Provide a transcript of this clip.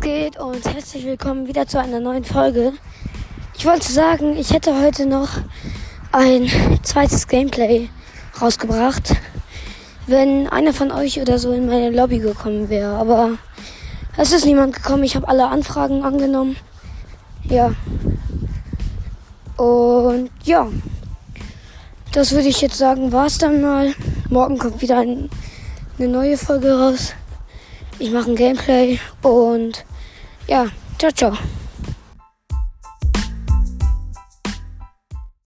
geht und herzlich willkommen wieder zu einer neuen Folge. Ich wollte sagen, ich hätte heute noch ein zweites Gameplay rausgebracht, wenn einer von euch oder so in meine Lobby gekommen wäre. Aber es ist niemand gekommen. Ich habe alle Anfragen angenommen. Ja. Und ja. Das würde ich jetzt sagen, war es dann mal. Morgen kommt wieder ein, eine neue Folge raus. Ich mache ein Gameplay und ja, ciao, ciao.